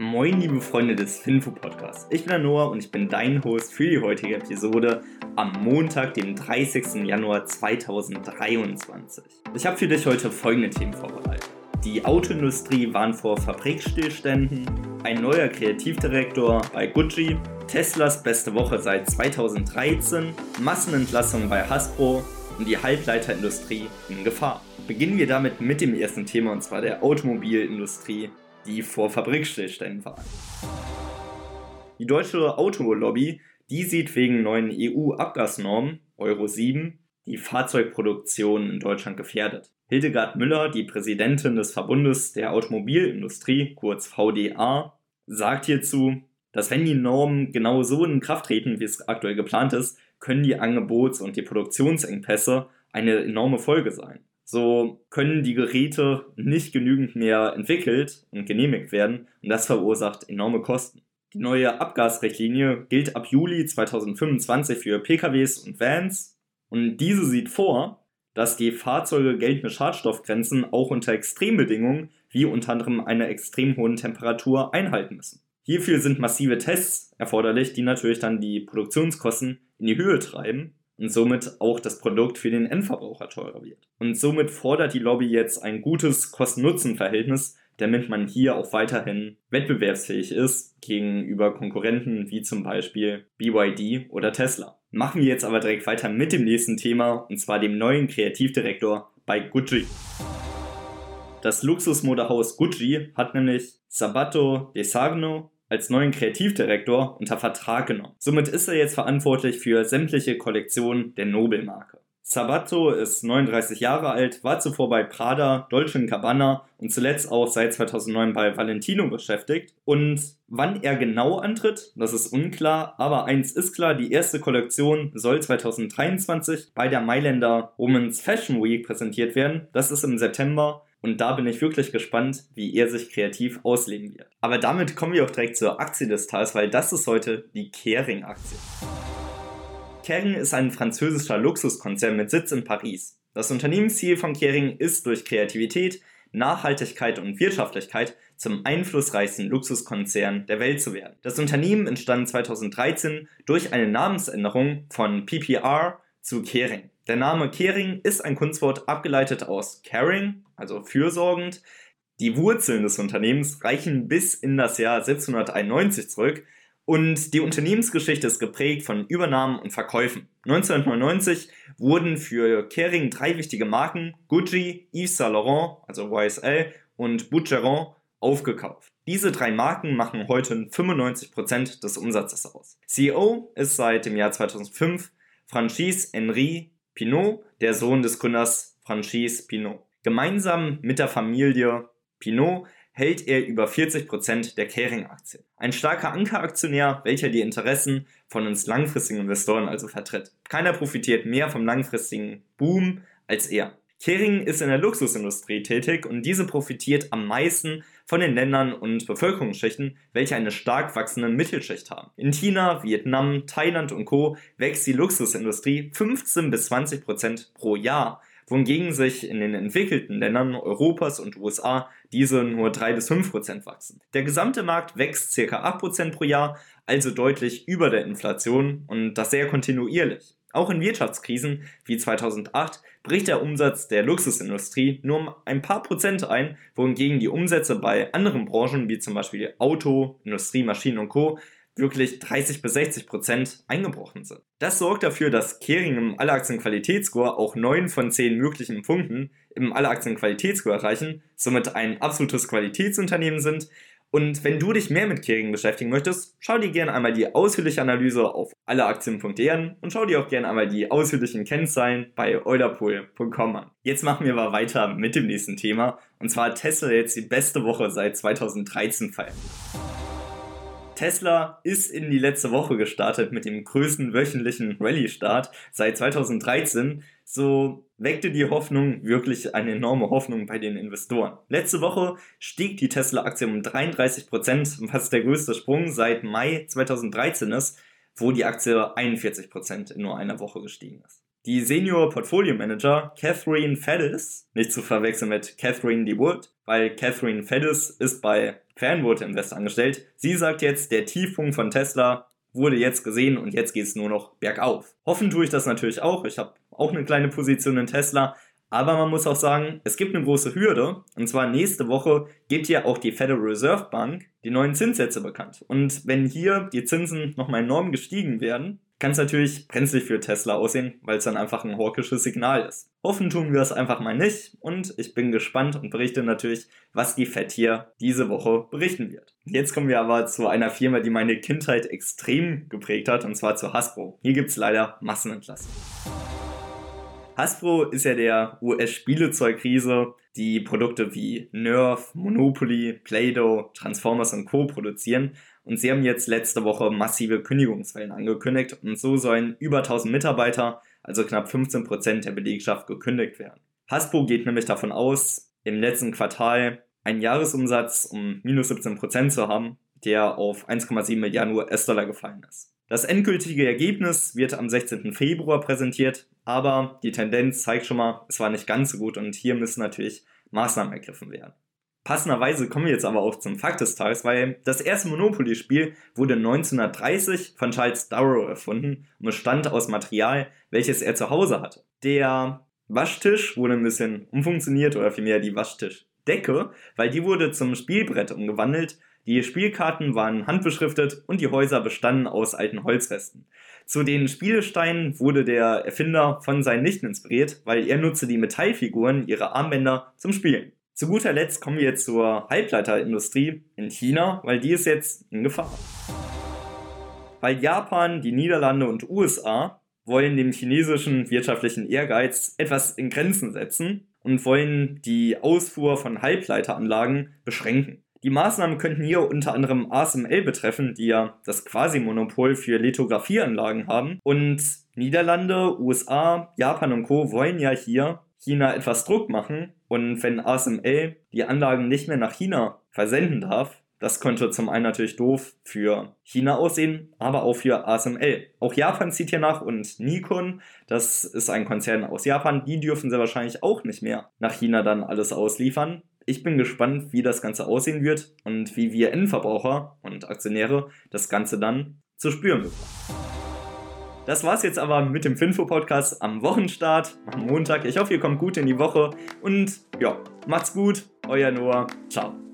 Moin, liebe Freunde des Finfo Podcasts. Ich bin der Noah und ich bin dein Host für die heutige Episode am Montag, dem 30. Januar 2023. Ich habe für dich heute folgende Themen vorbereitet. Die Autoindustrie warnt vor Fabrikstillständen, ein neuer Kreativdirektor bei Gucci, Teslas beste Woche seit 2013, Massenentlassung bei Hasbro und die Halbleiterindustrie in Gefahr. Beginnen wir damit mit dem ersten Thema und zwar der Automobilindustrie die vor Fabrikstillständen waren. Die deutsche Autolobby, die sieht wegen neuen EU-Abgasnormen Euro 7 die Fahrzeugproduktion in Deutschland gefährdet. Hildegard Müller, die Präsidentin des Verbundes der Automobilindustrie, kurz VDA, sagt hierzu, dass wenn die Normen genau so in Kraft treten, wie es aktuell geplant ist, können die Angebots- und die Produktionsengpässe eine enorme Folge sein so können die Geräte nicht genügend mehr entwickelt und genehmigt werden und das verursacht enorme Kosten. Die neue Abgasrichtlinie gilt ab Juli 2025 für PKWs und Vans und diese sieht vor, dass die Fahrzeuge geltende Schadstoffgrenzen auch unter Extrembedingungen wie unter anderem einer extrem hohen Temperatur einhalten müssen. Hierfür sind massive Tests erforderlich, die natürlich dann die Produktionskosten in die Höhe treiben und somit auch das Produkt für den Endverbraucher teurer wird. Und somit fordert die Lobby jetzt ein gutes Kosten-Nutzen-Verhältnis, damit man hier auch weiterhin wettbewerbsfähig ist gegenüber Konkurrenten wie zum Beispiel BYD oder Tesla. Machen wir jetzt aber direkt weiter mit dem nächsten Thema und zwar dem neuen Kreativdirektor bei Gucci. Das Luxusmodehaus Gucci hat nämlich Sabato De Sarno als neuen Kreativdirektor unter Vertrag genommen. Somit ist er jetzt verantwortlich für sämtliche Kollektionen der Nobelmarke. Sabato ist 39 Jahre alt, war zuvor bei Prada, Dolce Gabbana und zuletzt auch seit 2009 bei Valentino beschäftigt. Und wann er genau antritt, das ist unklar, aber eins ist klar, die erste Kollektion soll 2023 bei der Mailänder Women's Fashion Week präsentiert werden. Das ist im September und da bin ich wirklich gespannt, wie er sich kreativ ausleben wird. Aber damit kommen wir auch direkt zur Aktie des Tages, weil das ist heute die Kering-Aktie. Kering ist ein französischer Luxuskonzern mit Sitz in Paris. Das Unternehmensziel von Kering ist durch Kreativität, Nachhaltigkeit und Wirtschaftlichkeit zum einflussreichsten Luxuskonzern der Welt zu werden. Das Unternehmen entstand 2013 durch eine Namensänderung von PPR zu Kering. Der Name Kering ist ein Kunstwort abgeleitet aus caring, also fürsorgend. Die Wurzeln des Unternehmens reichen bis in das Jahr 1791 zurück und die Unternehmensgeschichte ist geprägt von Übernahmen und Verkäufen. 1999 wurden für Kering drei wichtige Marken, Gucci, Yves Saint Laurent, also YSL und Boucheron, aufgekauft. Diese drei Marken machen heute 95% des Umsatzes aus. CEO ist seit dem Jahr 2005 Franchise Henri Pinot, der Sohn des Gründers Franchise Pinot. Gemeinsam mit der Familie Pinot hält er über 40% der Kering-Aktien. Ein starker Ankeraktionär, welcher die Interessen von uns langfristigen Investoren also vertritt. Keiner profitiert mehr vom langfristigen Boom als er. Kering ist in der Luxusindustrie tätig und diese profitiert am meisten von den Ländern und Bevölkerungsschichten, welche eine stark wachsende Mittelschicht haben. In China, Vietnam, Thailand und Co. wächst die Luxusindustrie 15 bis 20 Prozent pro Jahr, wohingegen sich in den entwickelten Ländern Europas und USA diese nur 3 bis 5 Prozent wachsen. Der gesamte Markt wächst ca. 8 Prozent pro Jahr, also deutlich über der Inflation und das sehr kontinuierlich. Auch in Wirtschaftskrisen wie 2008 bricht der Umsatz der Luxusindustrie nur um ein paar Prozent ein, wohingegen die Umsätze bei anderen Branchen wie zum Beispiel Auto, Industrie, Maschinen und Co. wirklich 30 bis 60 Prozent eingebrochen sind. Das sorgt dafür, dass Kering im Alleraktien-Qualitätsscore auch 9 von 10 möglichen Punkten im Alleraktien-Qualitätsscore erreichen, somit ein absolutes Qualitätsunternehmen sind und wenn du dich mehr mit Kering beschäftigen möchtest, schau dir gerne einmal die ausführliche Analyse auf alleaktien.de an und schau dir auch gerne einmal die ausführlichen Kennzahlen bei eulerpool.com an. Jetzt machen wir aber weiter mit dem nächsten Thema und zwar hat Tesla jetzt die beste Woche seit 2013 feiern. Tesla ist in die letzte Woche gestartet mit dem größten wöchentlichen Rallye-Start seit 2013. So weckte die Hoffnung wirklich eine enorme Hoffnung bei den Investoren. Letzte Woche stieg die Tesla-Aktie um 33%, was der größte Sprung seit Mai 2013 ist, wo die Aktie 41% in nur einer Woche gestiegen ist. Die Senior Portfolio Manager Catherine Faddis, nicht zu verwechseln mit Catherine DeWood, weil Catherine Faddis ist bei Fanwood Invest angestellt. Sie sagt jetzt, der Tiefpunkt von Tesla wurde jetzt gesehen und jetzt geht es nur noch bergauf. Hoffen tue ich das natürlich auch. Ich habe auch eine kleine Position in Tesla, aber man muss auch sagen, es gibt eine große Hürde. Und zwar nächste Woche gibt ja auch die Federal Reserve Bank die neuen Zinssätze bekannt. Und wenn hier die Zinsen nochmal enorm gestiegen werden, kann es natürlich brenzlig für Tesla aussehen, weil es dann einfach ein hawkisches Signal ist. Hoffen tun wir es einfach mal nicht und ich bin gespannt und berichte natürlich, was die Fed hier diese Woche berichten wird. Jetzt kommen wir aber zu einer Firma, die meine Kindheit extrem geprägt hat und zwar zu Hasbro. Hier gibt es leider Massenentlassungen. Hasbro ist ja der US-Spielezeugriese, die Produkte wie Nerf, Monopoly, Play-Doh, Transformers und Co. produzieren. Und sie haben jetzt letzte Woche massive Kündigungswellen angekündigt und so sollen über 1000 Mitarbeiter, also knapp 15% der Belegschaft, gekündigt werden. Hasbro geht nämlich davon aus, im letzten Quartal einen Jahresumsatz um minus 17% zu haben, der auf 1,7 Milliarden US-Dollar gefallen ist. Das endgültige Ergebnis wird am 16. Februar präsentiert, aber die Tendenz zeigt schon mal, es war nicht ganz so gut und hier müssen natürlich Maßnahmen ergriffen werden. Passenderweise kommen wir jetzt aber auch zum Fakt des Tages, weil das erste Monopoly-Spiel wurde 1930 von Charles Darrow erfunden und bestand aus Material, welches er zu Hause hatte. Der Waschtisch wurde ein bisschen umfunktioniert oder vielmehr die Waschtischdecke, weil die wurde zum Spielbrett umgewandelt die Spielkarten waren handbeschriftet und die Häuser bestanden aus alten Holzresten. Zu den Spielesteinen wurde der Erfinder von seinen Nichten inspiriert, weil er nutzte die Metallfiguren, ihre Armbänder, zum Spielen. Zu guter Letzt kommen wir jetzt zur Halbleiterindustrie in China, weil die ist jetzt in Gefahr. Weil Japan, die Niederlande und USA wollen dem chinesischen wirtschaftlichen Ehrgeiz etwas in Grenzen setzen und wollen die Ausfuhr von Halbleiteranlagen beschränken. Die Maßnahmen könnten hier unter anderem ASML betreffen, die ja das Quasi-Monopol für Lithografieanlagen haben. Und Niederlande, USA, Japan und Co. wollen ja hier China etwas Druck machen. Und wenn ASML die Anlagen nicht mehr nach China versenden darf, das könnte zum einen natürlich doof für China aussehen, aber auch für ASML. Auch Japan zieht hier nach und Nikon, das ist ein Konzern aus Japan, die dürfen sehr wahrscheinlich auch nicht mehr nach China dann alles ausliefern ich bin gespannt, wie das Ganze aussehen wird und wie wir Endverbraucher und Aktionäre das Ganze dann zu spüren bekommen. Das war's jetzt aber mit dem Finfo-Podcast am Wochenstart, am Montag. Ich hoffe, ihr kommt gut in die Woche und ja, macht's gut, euer Noah. Ciao.